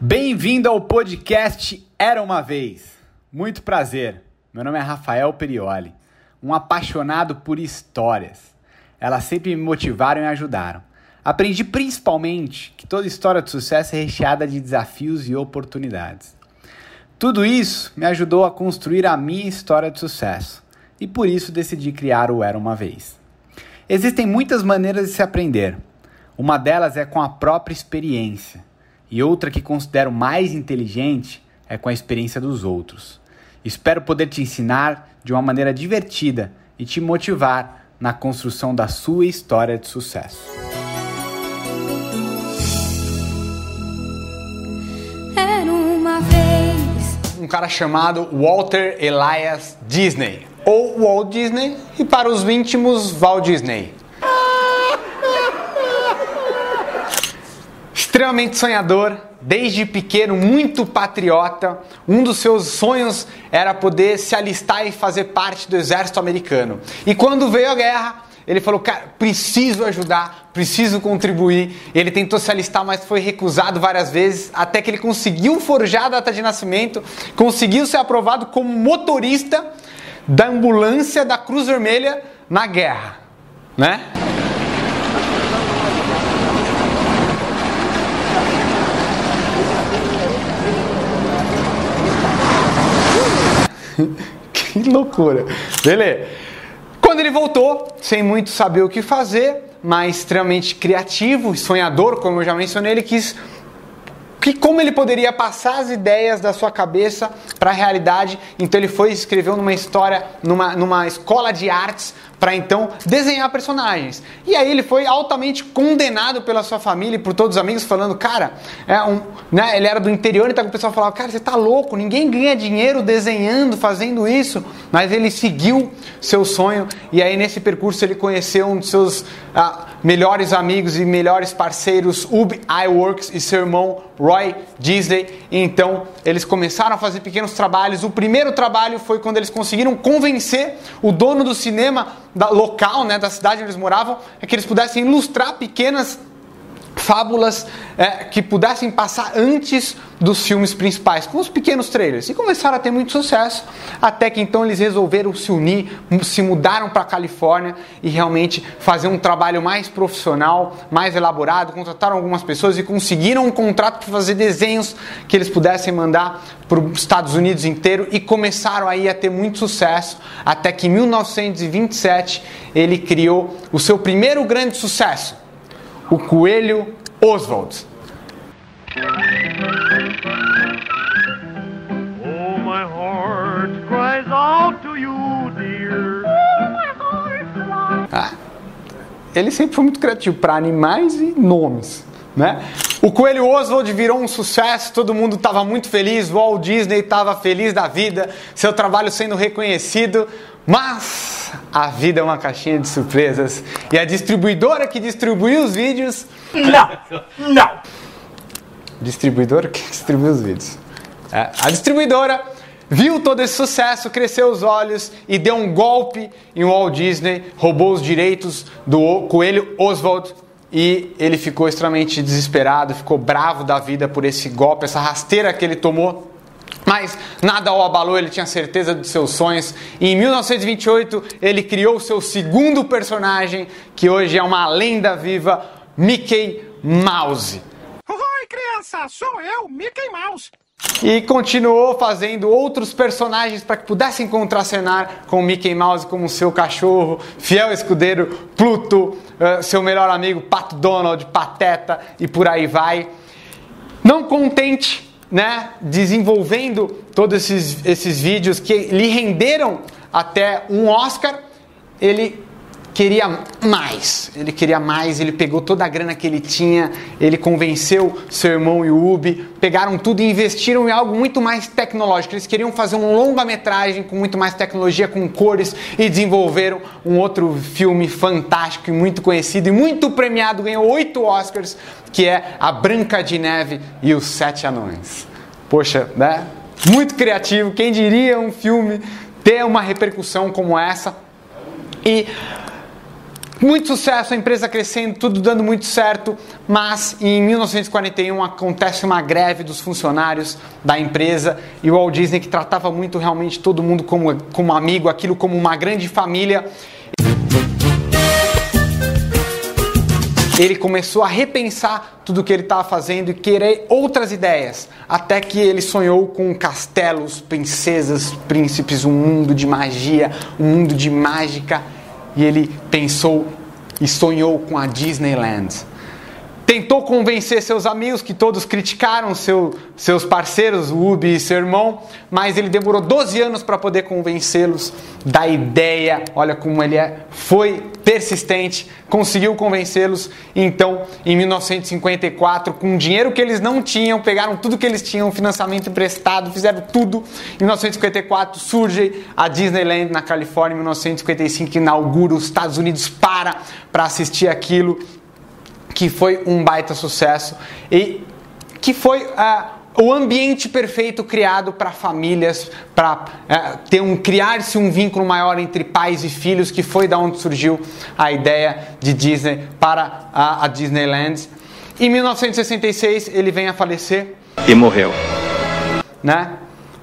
Bem-vindo ao podcast Era uma Vez. Muito prazer. Meu nome é Rafael Perioli, um apaixonado por histórias. Elas sempre me motivaram e ajudaram. Aprendi principalmente que toda história de sucesso é recheada de desafios e oportunidades. Tudo isso me ajudou a construir a minha história de sucesso e por isso decidi criar o Era uma Vez. Existem muitas maneiras de se aprender. Uma delas é com a própria experiência e outra que considero mais inteligente é com a experiência dos outros. Espero poder te ensinar de uma maneira divertida e te motivar na construção da sua história de sucesso. Era uma vez. Um cara chamado Walter Elias Disney, ou Walt Disney, e para os íntimos, Walt Disney. Extremamente sonhador, desde pequeno, muito patriota. Um dos seus sonhos era poder se alistar e fazer parte do exército americano. E quando veio a guerra, ele falou: Cara, preciso ajudar, preciso contribuir. Ele tentou se alistar, mas foi recusado várias vezes, até que ele conseguiu forjar a data de nascimento, conseguiu ser aprovado como motorista da ambulância da Cruz Vermelha na guerra, né? que loucura. Beleza. Quando ele voltou, sem muito saber o que fazer, mas extremamente criativo e sonhador, como eu já mencionei, ele quis que como ele poderia passar as ideias da sua cabeça para a realidade. Então ele foi e escreveu numa história, numa, numa escola de artes, para então desenhar personagens. E aí ele foi altamente condenado pela sua família e por todos os amigos, falando, cara, é um, né, ele era do interior, então o pessoal falava, cara, você tá louco, ninguém ganha dinheiro desenhando, fazendo isso. Mas ele seguiu seu sonho e aí nesse percurso ele conheceu um dos seus ah, melhores amigos e melhores parceiros, Ub Iworks e seu irmão Roy Disney. Então eles começaram a fazer pequenos trabalhos. O primeiro trabalho foi quando eles conseguiram convencer o dono do cinema da, local, né, da cidade onde eles moravam, é que eles pudessem ilustrar pequenas fábulas é, que pudessem passar antes dos filmes principais, com os pequenos trailers. E começaram a ter muito sucesso, até que então eles resolveram se unir, se mudaram para a Califórnia e realmente fazer um trabalho mais profissional, mais elaborado. Contrataram algumas pessoas e conseguiram um contrato para fazer desenhos que eles pudessem mandar para os Estados Unidos inteiro e começaram aí a ter muito sucesso, até que em 1927 ele criou o seu primeiro grande sucesso, o Coelho Oswald. Oh, my heart cries out to you, dear. Ah, ele sempre foi muito criativo para animais e nomes, né? O Coelho Oswald virou um sucesso, todo mundo estava muito feliz, Walt Disney estava feliz da vida, seu trabalho sendo reconhecido, mas a vida é uma caixinha de surpresas e a distribuidora que distribuiu os vídeos Não, não. distribuidora que distribui os vídeos. É, a distribuidora viu todo esse sucesso, cresceu os olhos e deu um golpe em Walt Disney, roubou os direitos do coelho Oswald e ele ficou extremamente desesperado, ficou bravo da vida por esse golpe, essa rasteira que ele tomou. Mas nada o abalou, ele tinha certeza dos seus sonhos. E em 1928 ele criou o seu segundo personagem, que hoje é uma lenda viva, Mickey Mouse. Oi, criança, sou eu, Mickey Mouse. E continuou fazendo outros personagens para que pudessem contracenar com o Mickey Mouse, como seu cachorro, fiel escudeiro Pluto, eh, seu melhor amigo Pato Donald, Pateta e por aí vai. Não contente, né, desenvolvendo todos esses, esses vídeos que lhe renderam até um Oscar, ele queria mais. Ele queria mais, ele pegou toda a grana que ele tinha, ele convenceu seu irmão e o Ubi, pegaram tudo e investiram em algo muito mais tecnológico. Eles queriam fazer um longa-metragem com muito mais tecnologia, com cores e desenvolveram um outro filme fantástico e muito conhecido e muito premiado, ganhou oito Oscars, que é A Branca de Neve e os Sete Anões. Poxa, né? Muito criativo. Quem diria um filme ter uma repercussão como essa? E Muito sucesso, a empresa crescendo, tudo dando muito certo, mas em 1941 acontece uma greve dos funcionários da empresa e o Walt Disney, que tratava muito realmente todo mundo como, como amigo, aquilo como uma grande família, ele começou a repensar tudo o que ele estava fazendo e querer outras ideias, até que ele sonhou com castelos, princesas, príncipes, um mundo de magia, um mundo de mágica e ele pensou e sonhou com a Disneyland. Tentou convencer seus amigos, que todos criticaram seu, seus parceiros, Ubi e seu irmão, mas ele demorou 12 anos para poder convencê-los da ideia. Olha como ele é, foi persistente, conseguiu convencê-los. Então, em 1954, com dinheiro que eles não tinham, pegaram tudo que eles tinham, financiamento emprestado, fizeram tudo. Em 1954 surge a Disneyland na Califórnia. Em 1955 inaugura os Estados Unidos para para assistir aquilo que foi um baita sucesso e que foi uh, o ambiente perfeito criado para famílias, para uh, ter um criar-se um vínculo maior entre pais e filhos, que foi da onde surgiu a ideia de Disney para a, a Disneyland. Em 1966 ele vem a falecer e morreu. Né?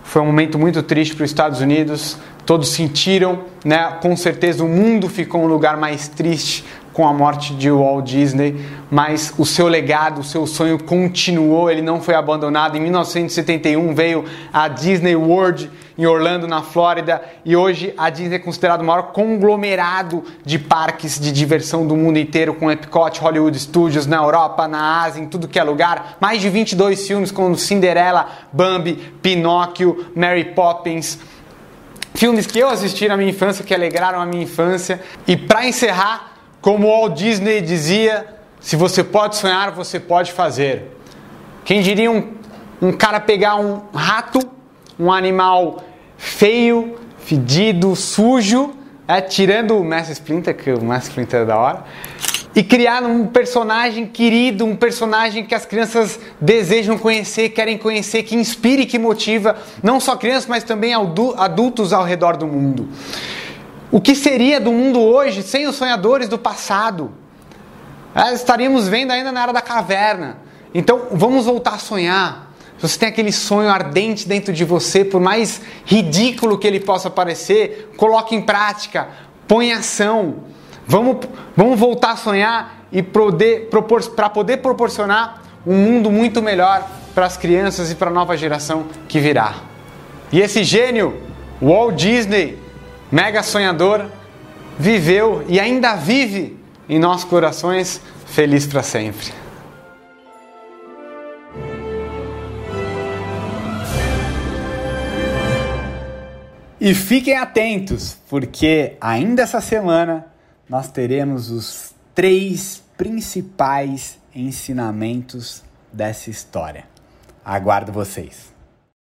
Foi um momento muito triste para os Estados Unidos. Todos sentiram, né? Com certeza o mundo ficou um lugar mais triste com a morte de Walt Disney, mas o seu legado, o seu sonho continuou, ele não foi abandonado. Em 1971 veio a Disney World em Orlando, na Flórida, e hoje a Disney é considerado o maior conglomerado de parques de diversão do mundo inteiro, com Epcot, Hollywood Studios, na Europa, na Ásia, em tudo que é lugar. Mais de 22 filmes como Cinderela, Bambi, Pinóquio, Mary Poppins. Filmes que eu assisti na minha infância, que alegraram a minha infância. E para encerrar, como Walt Disney dizia, se você pode sonhar, você pode fazer. Quem diria um, um cara pegar um rato, um animal feio, fedido, sujo, é, tirando o Mestre Splinter, que o Mestre Splinter é da hora, e criar um personagem querido, um personagem que as crianças desejam conhecer, querem conhecer, que inspire, que motiva não só crianças, mas também adultos ao redor do mundo. O que seria do mundo hoje sem os sonhadores do passado? É, estaríamos vendo ainda na era da caverna. Então vamos voltar a sonhar. Se você tem aquele sonho ardente dentro de você, por mais ridículo que ele possa parecer, coloque em prática, põe em ação. Vamos, vamos voltar a sonhar e para poder proporcionar um mundo muito melhor para as crianças e para a nova geração que virá. E esse gênio, Walt Disney, mega sonhador, viveu e ainda vive em nossos corações, feliz para sempre. E fiquem atentos, porque ainda essa semana nós teremos os três principais ensinamentos dessa história. Aguardo vocês.